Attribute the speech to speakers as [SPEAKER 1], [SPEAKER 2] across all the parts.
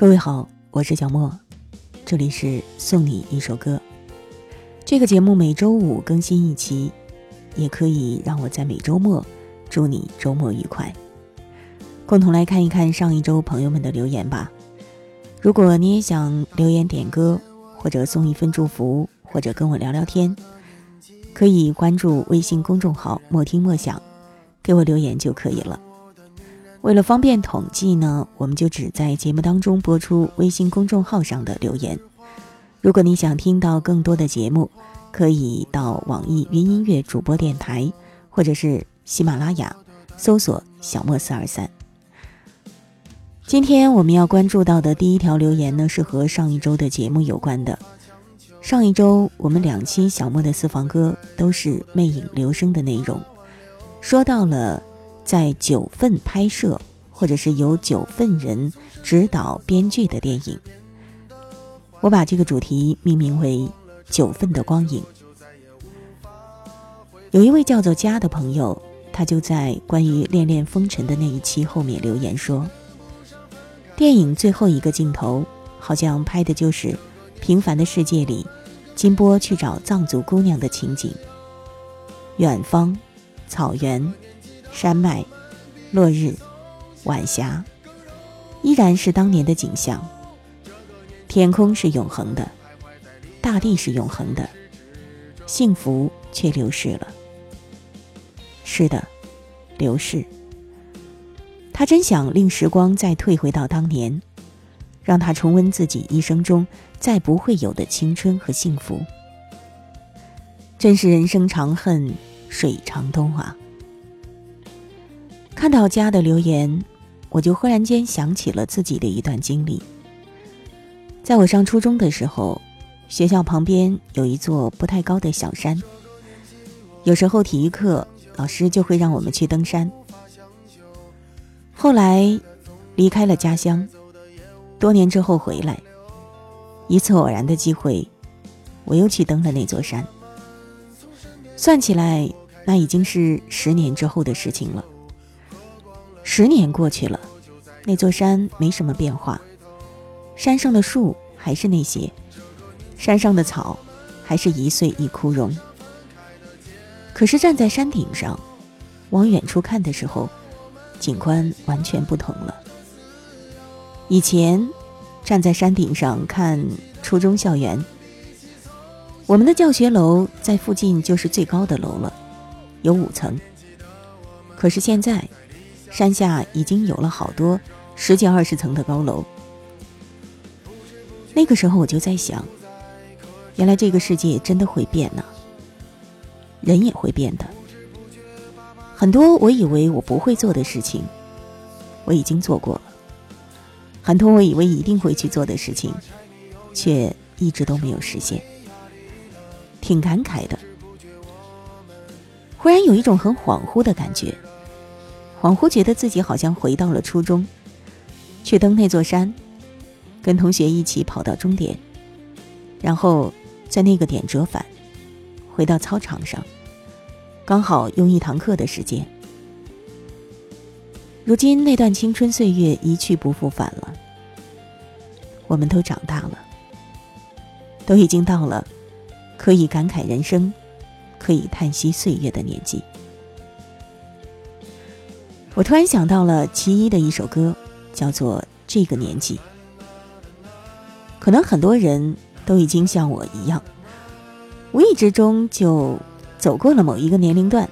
[SPEAKER 1] 各位好，我是小莫，这里是送你一首歌。这个节目每周五更新一期，也可以让我在每周末祝你周末愉快。共同来看一看上一周朋友们的留言吧。如果你也想留言点歌，或者送一份祝福，或者跟我聊聊天，可以关注微信公众号“莫听莫想”，给我留言就可以了。为了方便统计呢，我们就只在节目当中播出微信公众号上的留言。如果你想听到更多的节目，可以到网易云音乐主播电台，或者是喜马拉雅搜索“小莫四二三”。今天我们要关注到的第一条留言呢，是和上一周的节目有关的。上一周我们两期小莫的私房歌都是魅影留声的内容，说到了。在九份拍摄，或者是由九份人指导编剧的电影，我把这个主题命名为《九份的光影》。有一位叫做佳的朋友，他就在关于《恋恋风尘》的那一期后面留言说：“电影最后一个镜头，好像拍的就是平凡的世界里，金波去找藏族姑娘的情景。远方，草原。”山脉、落日、晚霞，依然是当年的景象。天空是永恒的，大地是永恒的，幸福却流逝了。是的，流逝。他真想令时光再退回到当年，让他重温自己一生中再不会有的青春和幸福。真是人生长恨水长东啊！看到家的留言，我就忽然间想起了自己的一段经历。在我上初中的时候，学校旁边有一座不太高的小山，有时候体育课老师就会让我们去登山。后来离开了家乡，多年之后回来，一次偶然的机会，我又去登了那座山。算起来，那已经是十年之后的事情了。十年过去了，那座山没什么变化，山上的树还是那些，山上的草还是一岁一枯荣。可是站在山顶上，往远处看的时候，景观完全不同了。以前站在山顶上看初中校园，我们的教学楼在附近就是最高的楼了，有五层。可是现在。山下已经有了好多十几二十层的高楼。那个时候我就在想，原来这个世界真的会变呢，人也会变的。很多我以为我不会做的事情，我已经做过了；很多我以为一定会去做的事情，却一直都没有实现，挺感慨的。忽然有一种很恍惚的感觉。恍惚觉得自己好像回到了初中，去登那座山，跟同学一起跑到终点，然后在那个点折返，回到操场上，刚好用一堂课的时间。如今那段青春岁月一去不复返了，我们都长大了，都已经到了可以感慨人生、可以叹息岁月的年纪。我突然想到了其一的一首歌，叫做《这个年纪》。可能很多人都已经像我一样，无意之中就走过了某一个年龄段，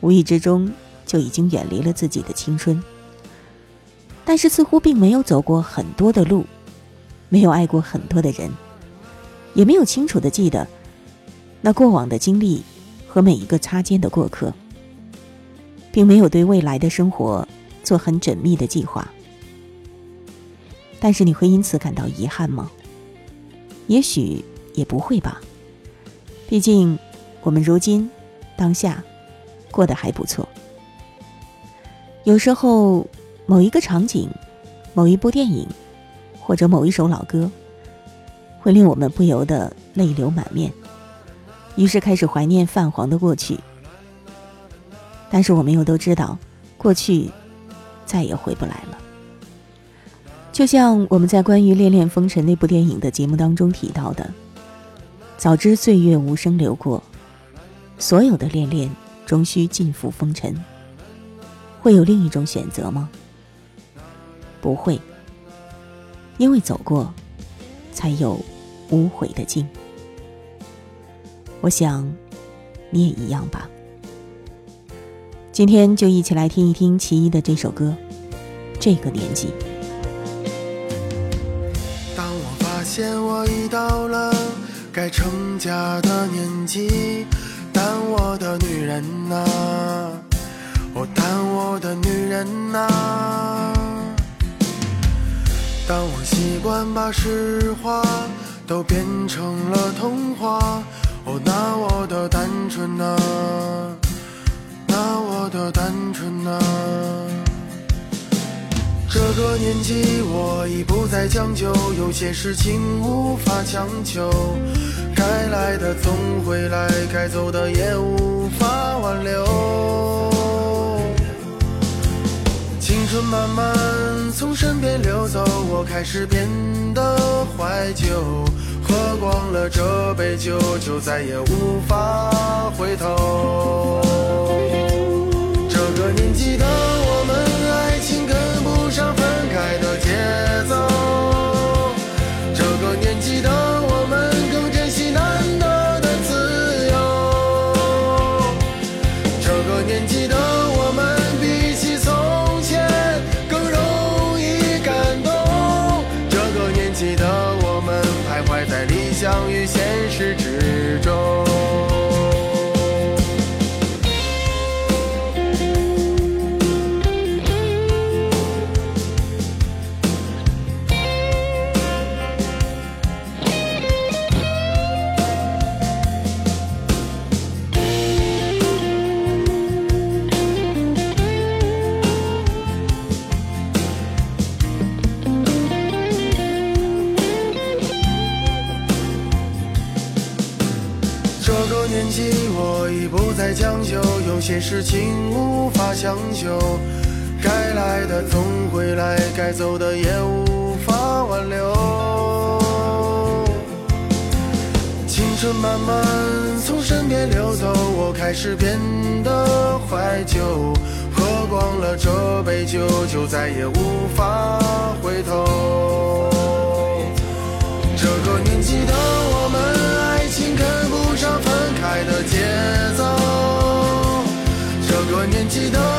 [SPEAKER 1] 无意之中就已经远离了自己的青春。但是似乎并没有走过很多的路，没有爱过很多的人，也没有清楚的记得那过往的经历和每一个擦肩的过客。并没有对未来的生活做很缜密的计划，但是你会因此感到遗憾吗？也许也不会吧。毕竟，我们如今当下过得还不错。有时候，某一个场景、某一部电影，或者某一首老歌，会令我们不由得泪流满面，于是开始怀念泛黄的过去。但是我们又都知道，过去再也回不来了。就像我们在关于《恋恋风尘》那部电影的节目当中提到的，早知岁月无声流过，所有的恋恋终须尽付风尘。会有另一种选择吗？不会，因为走过，才有无悔的境。我想，你也一样吧。今天就一起来听一听其一的这首歌，《这个年纪》。
[SPEAKER 2] 当我发现我已到了该成家的年纪，但我的女人呐，哦，但我的女人呐，当我习惯把实话都变成了童话，哦，那我的单纯呐。那我的单纯啊，这个年纪我已不再将就，有些事情无法强求，该来的总会来，该走的也无法挽留。青春慢慢从身边流走，我开始变得怀旧，喝光了这杯酒，就再也无法回头。这个年纪的我们，爱情跟不上分开的节奏。事情无法强求，该来的总会来，该走的也无法挽留。青春慢慢从身边流走，我开始变得怀旧，喝光了这杯酒，就再也无法回头。这个年纪的年纪都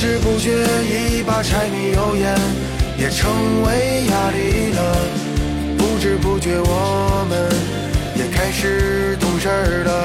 [SPEAKER 2] 不知不觉，一把柴米油盐也成为压力了。不知不觉，我们也开始懂事了。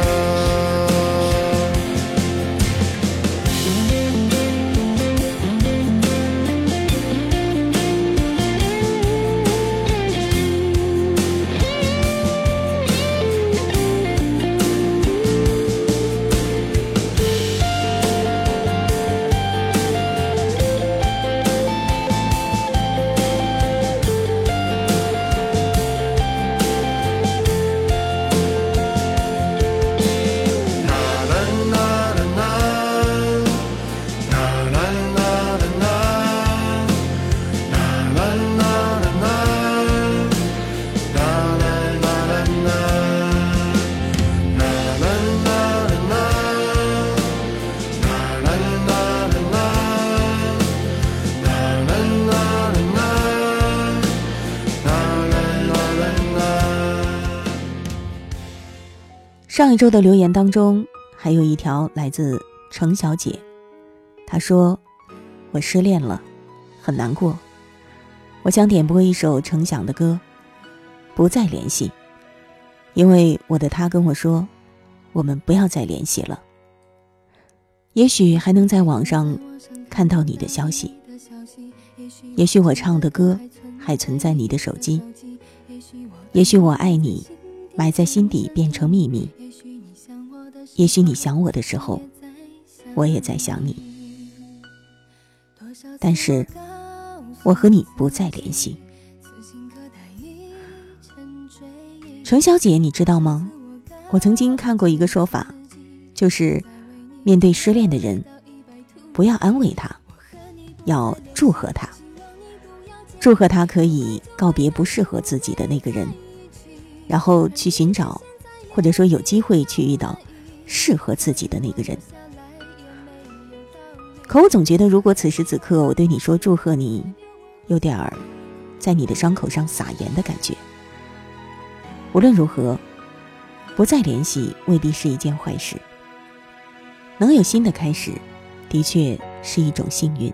[SPEAKER 1] 上一周的留言当中，还有一条来自程小姐，她说：“我失恋了，很难过。我想点播一首程响的歌，《不再联系》，因为我的他跟我说，我们不要再联系了。也许还能在网上看到你的消息。也许我唱的歌还存在你的手机，也许我爱你埋在心底变成秘密，也许你想我的时候，我也在想你。但是，我和你不再联系。程小姐，你知道吗？我曾经看过一个说法，就是面对失恋的人，不要安慰他，要祝贺他，祝贺他可以告别不适合自己的那个人，然后去寻找，或者说有机会去遇到适合自己的那个人。可我总觉得，如果此时此刻我对你说祝贺你，有点儿在你的伤口上撒盐的感觉。无论如何，不再联系未必是一件坏事。能有新的开始，的确是一种幸运。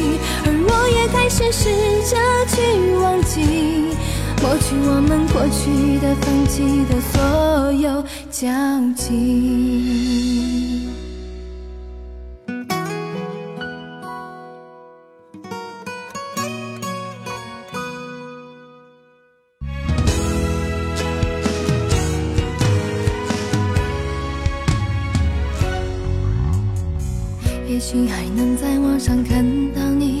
[SPEAKER 3] 开始试着去忘记，抹去我们过去的、放弃的所有交集。也许还能在网上看到你。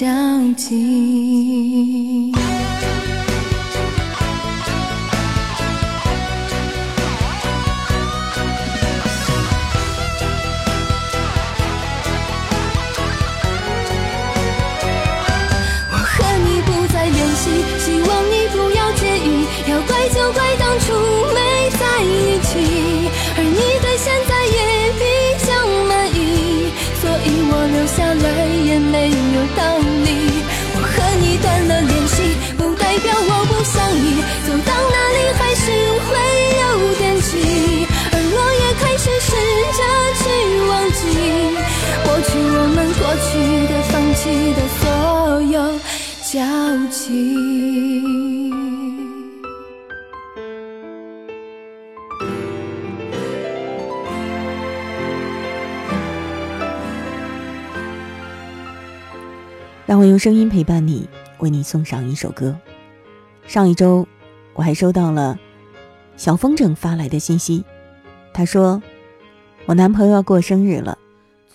[SPEAKER 3] 交集。我
[SPEAKER 1] 用声音陪伴你，为你送上一首歌。上一周，我还收到了小风筝发来的信息，他说：“我男朋友要过生日了，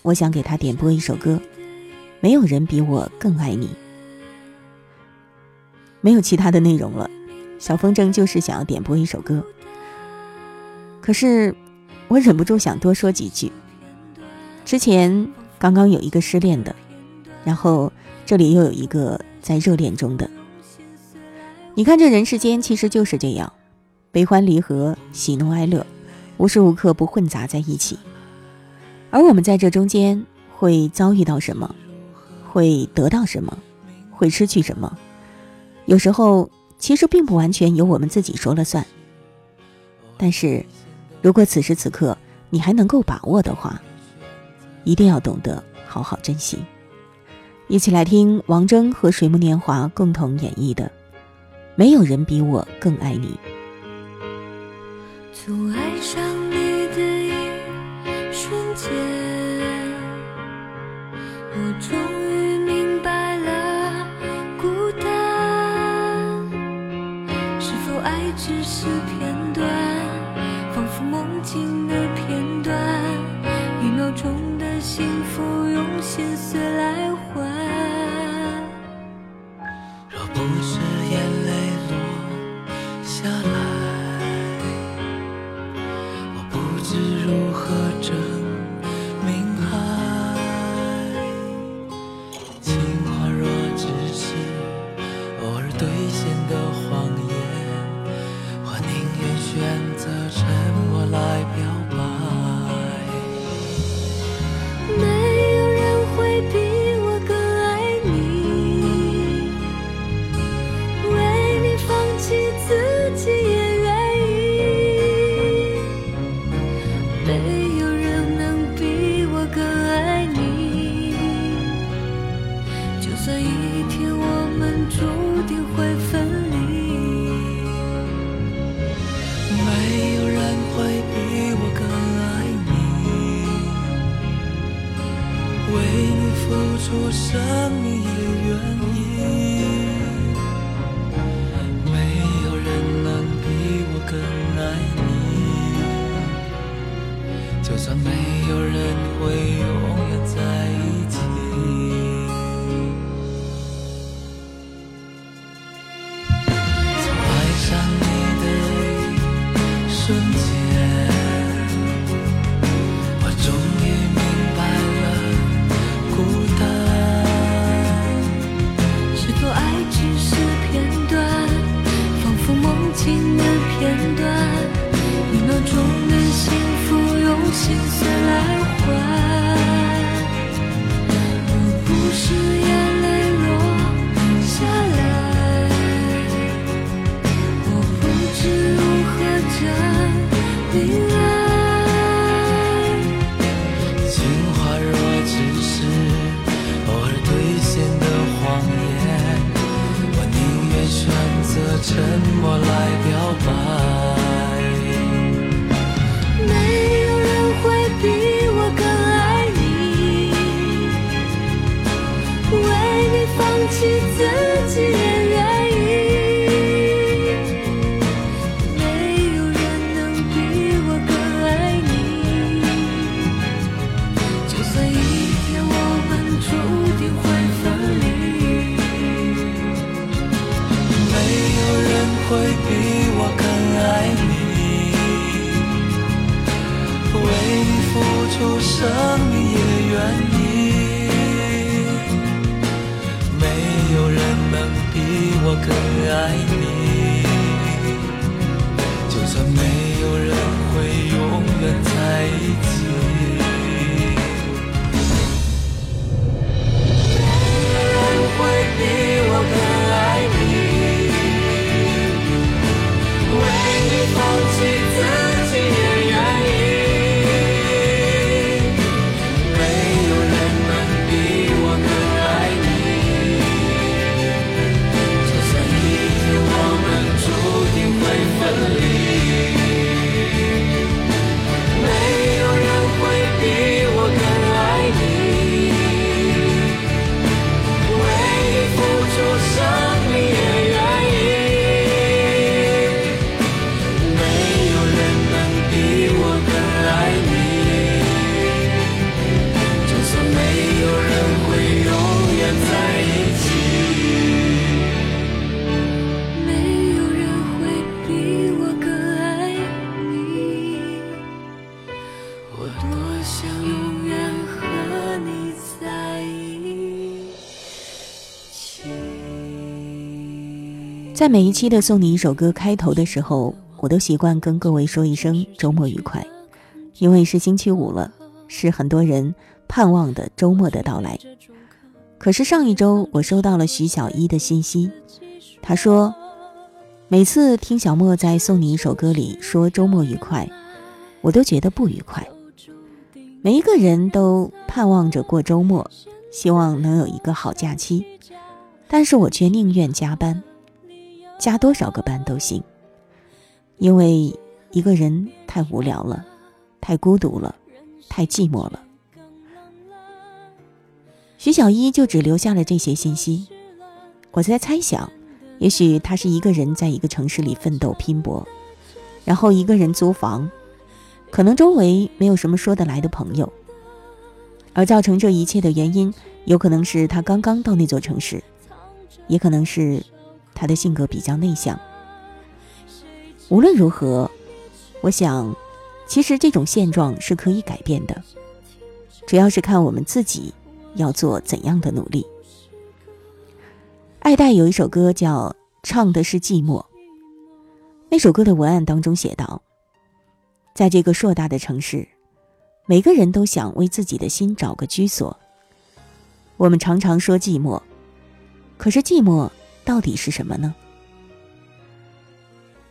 [SPEAKER 1] 我想给他点播一首歌，没有人比我更爱你。”没有其他的内容了，小风筝就是想要点播一首歌。可是，我忍不住想多说几句。之前刚刚有一个失恋的，然后。这里又有一个在热恋中的，你看这人世间其实就是这样，悲欢离合、喜怒哀乐，无时无刻不混杂在一起。而我们在这中间会遭遇到什么，会得到什么，会失去什么，有时候其实并不完全由我们自己说了算。但是，如果此时此刻你还能够把握的话，一定要懂得好好珍惜。一起来听王铮和水木年华共同演绎的《没有人比我更爱你》。
[SPEAKER 4] 从爱上你的一瞬间，我终于明白了孤单。是否爱只是片段，仿佛梦境的片段，一秒钟的幸福用心碎来定会分离。
[SPEAKER 5] 没有人会比我更爱你，为你付出生
[SPEAKER 4] 情的片段，一秒钟的幸福用心碎
[SPEAKER 5] 在
[SPEAKER 1] 每一期的送你一首歌开头的时候，我都习惯跟各位说一声周末愉快，因为是星期五了，是很多人盼望的周末的到来。可是上一周我收到了徐小一的信息，他说，每次听小莫在送你一首歌里说周末愉快，我都觉得不愉快。每一个人都盼望着过周末，希望能有一个好假期，但是我却宁愿加班，加多少个班都行，因为一个人太无聊了，太孤独了，太寂寞了。徐小一就只留下了这些信息，我在猜想，也许他是一个人在一个城市里奋斗拼搏，然后一个人租房，可能周围没有什么说得来的朋友，而造成这一切的原因，有可能是他刚刚到那座城市，也可能是他的性格比较内向。无论如何，我想，其实这种现状是可以改变的，主要是看我们自己。要做怎样的努力？爱戴有一首歌叫《唱的是寂寞》。那首歌的文案当中写道：“在这个硕大的城市，每个人都想为自己的心找个居所。我们常常说寂寞，可是寂寞到底是什么呢？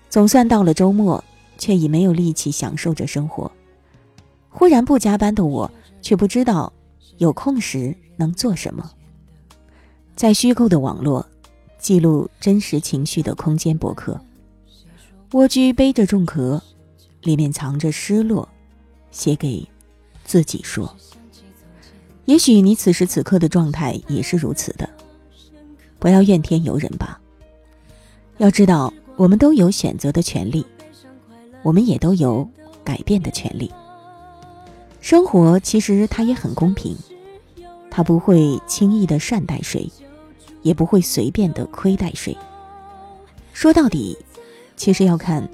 [SPEAKER 1] 总算到了周末，却已没有力气享受着生活。忽然不加班的我，却不知道。”有空时能做什么？在虚构的网络记录真实情绪的空间博客，蜗居背着重壳，里面藏着失落，写给自己说。也许你此时此刻的状态也是如此的，不要怨天尤人吧。要知道，我们都有选择的权利，我们也都有改变的权利。生活其实它也很公平，它不会轻易的善待谁，也不会随便的亏待谁。说到底，其实要看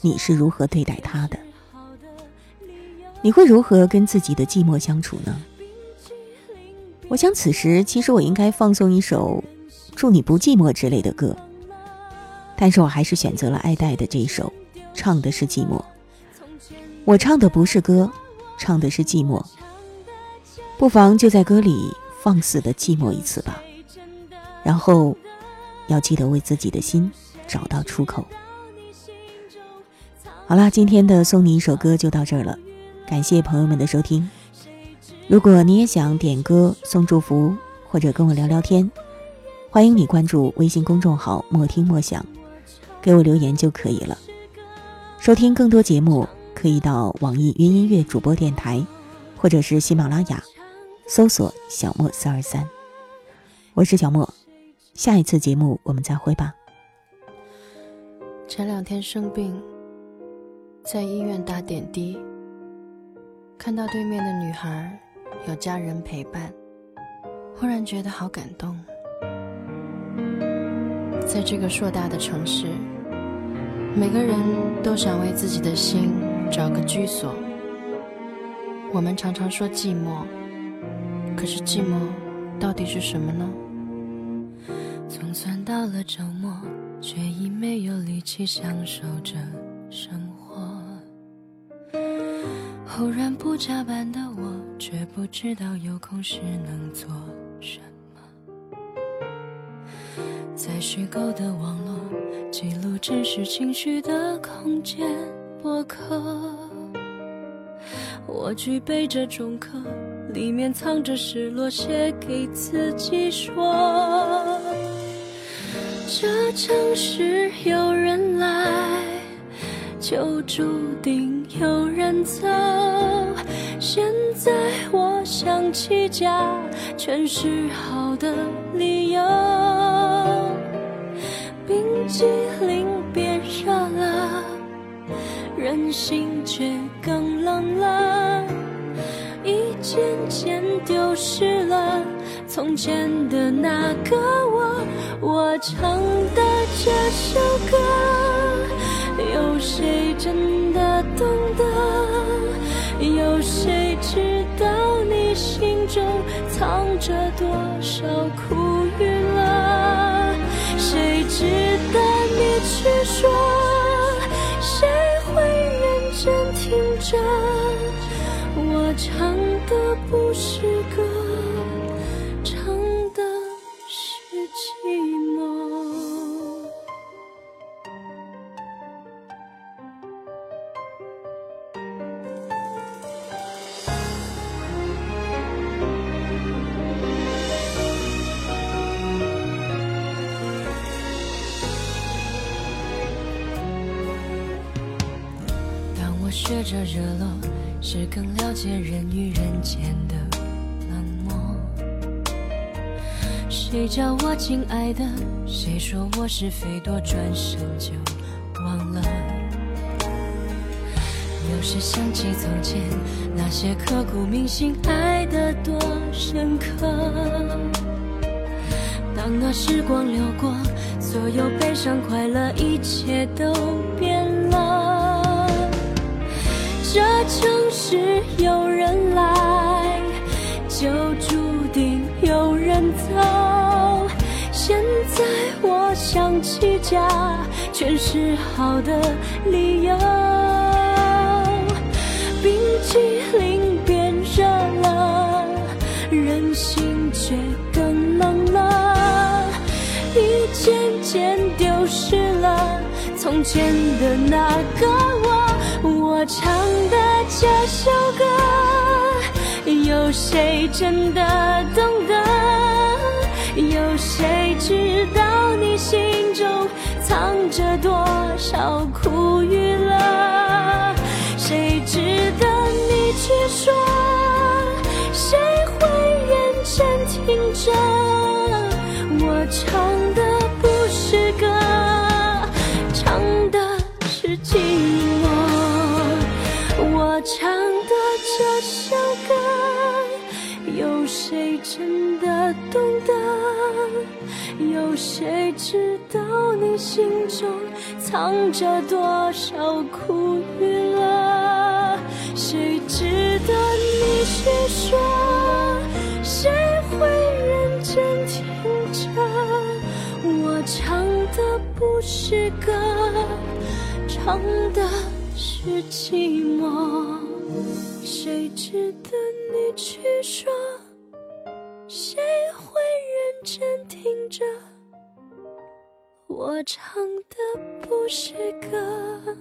[SPEAKER 1] 你是如何对待他的。你会如何跟自己的寂寞相处呢？我想此时其实我应该放送一首《祝你不寂寞》之类的歌，但是我还是选择了爱戴的这一首，唱的是寂寞。我唱的不是歌。唱的是寂寞，不妨就在歌里放肆的寂寞一次吧，然后要记得为自己的心找到出口。好啦，今天的送你一首歌就到这儿了，感谢朋友们的收听。如果你也想点歌送祝福，或者跟我聊聊天，欢迎你关注微信公众号“莫听莫想”，给我留言就可以了。收听更多节目。可以到网易云音乐主播电台，或者是喜马拉雅，搜索“小莫四二三”。我是小莫，下一次节目我们再会吧。
[SPEAKER 6] 前两天生病，在医院打点滴，看到对面的女孩有家人陪伴，忽然觉得好感动。在这个硕大的城市，每个人都想为自己的心。找个居所。我们常常说寂寞，可是寂寞到底是什么呢？
[SPEAKER 4] 总算到了周末，却已没有力气享受着生活。忽然不加班的我，却不知道有空时能做什么。在虚构的网络，记录真实情绪的空间。博客，我具备着重壳，里面藏着失落，写给自己说。这城市有人来，就注定有人走。现在我想起家，全是好的理由。机灵变傻了。人心却更冷了，一件件丢失了从前的那个我。我唱的这首歌，有谁真的懂得？有谁知道你心中藏着多少苦与乐？谁知着我
[SPEAKER 3] 唱的不。
[SPEAKER 4] 学着热络，是更了解人与人间的冷漠。谁叫我亲爱的？谁说我是非多？转身就忘了。有时想起从前那些刻骨铭心，爱得多深刻。当那时光流过，所有悲伤快乐，一切都这城市有人来，就注定有人走。现在我想起家，全是好的理由。冰淇淋变热了，人心却更冷了。你渐渐丢失了从前的那个我，唱的这首歌，有谁真的懂得？有谁知道你心中藏着多少苦与乐？谁值得你去说？谁会认真听着？我唱的不是歌，真的懂得？有谁知道你心中藏着多少苦与乐？谁值得你去说？谁会认真听着？我唱的不是歌，唱的是寂寞。谁值得你去说？谁会认真听着？我唱的不是歌。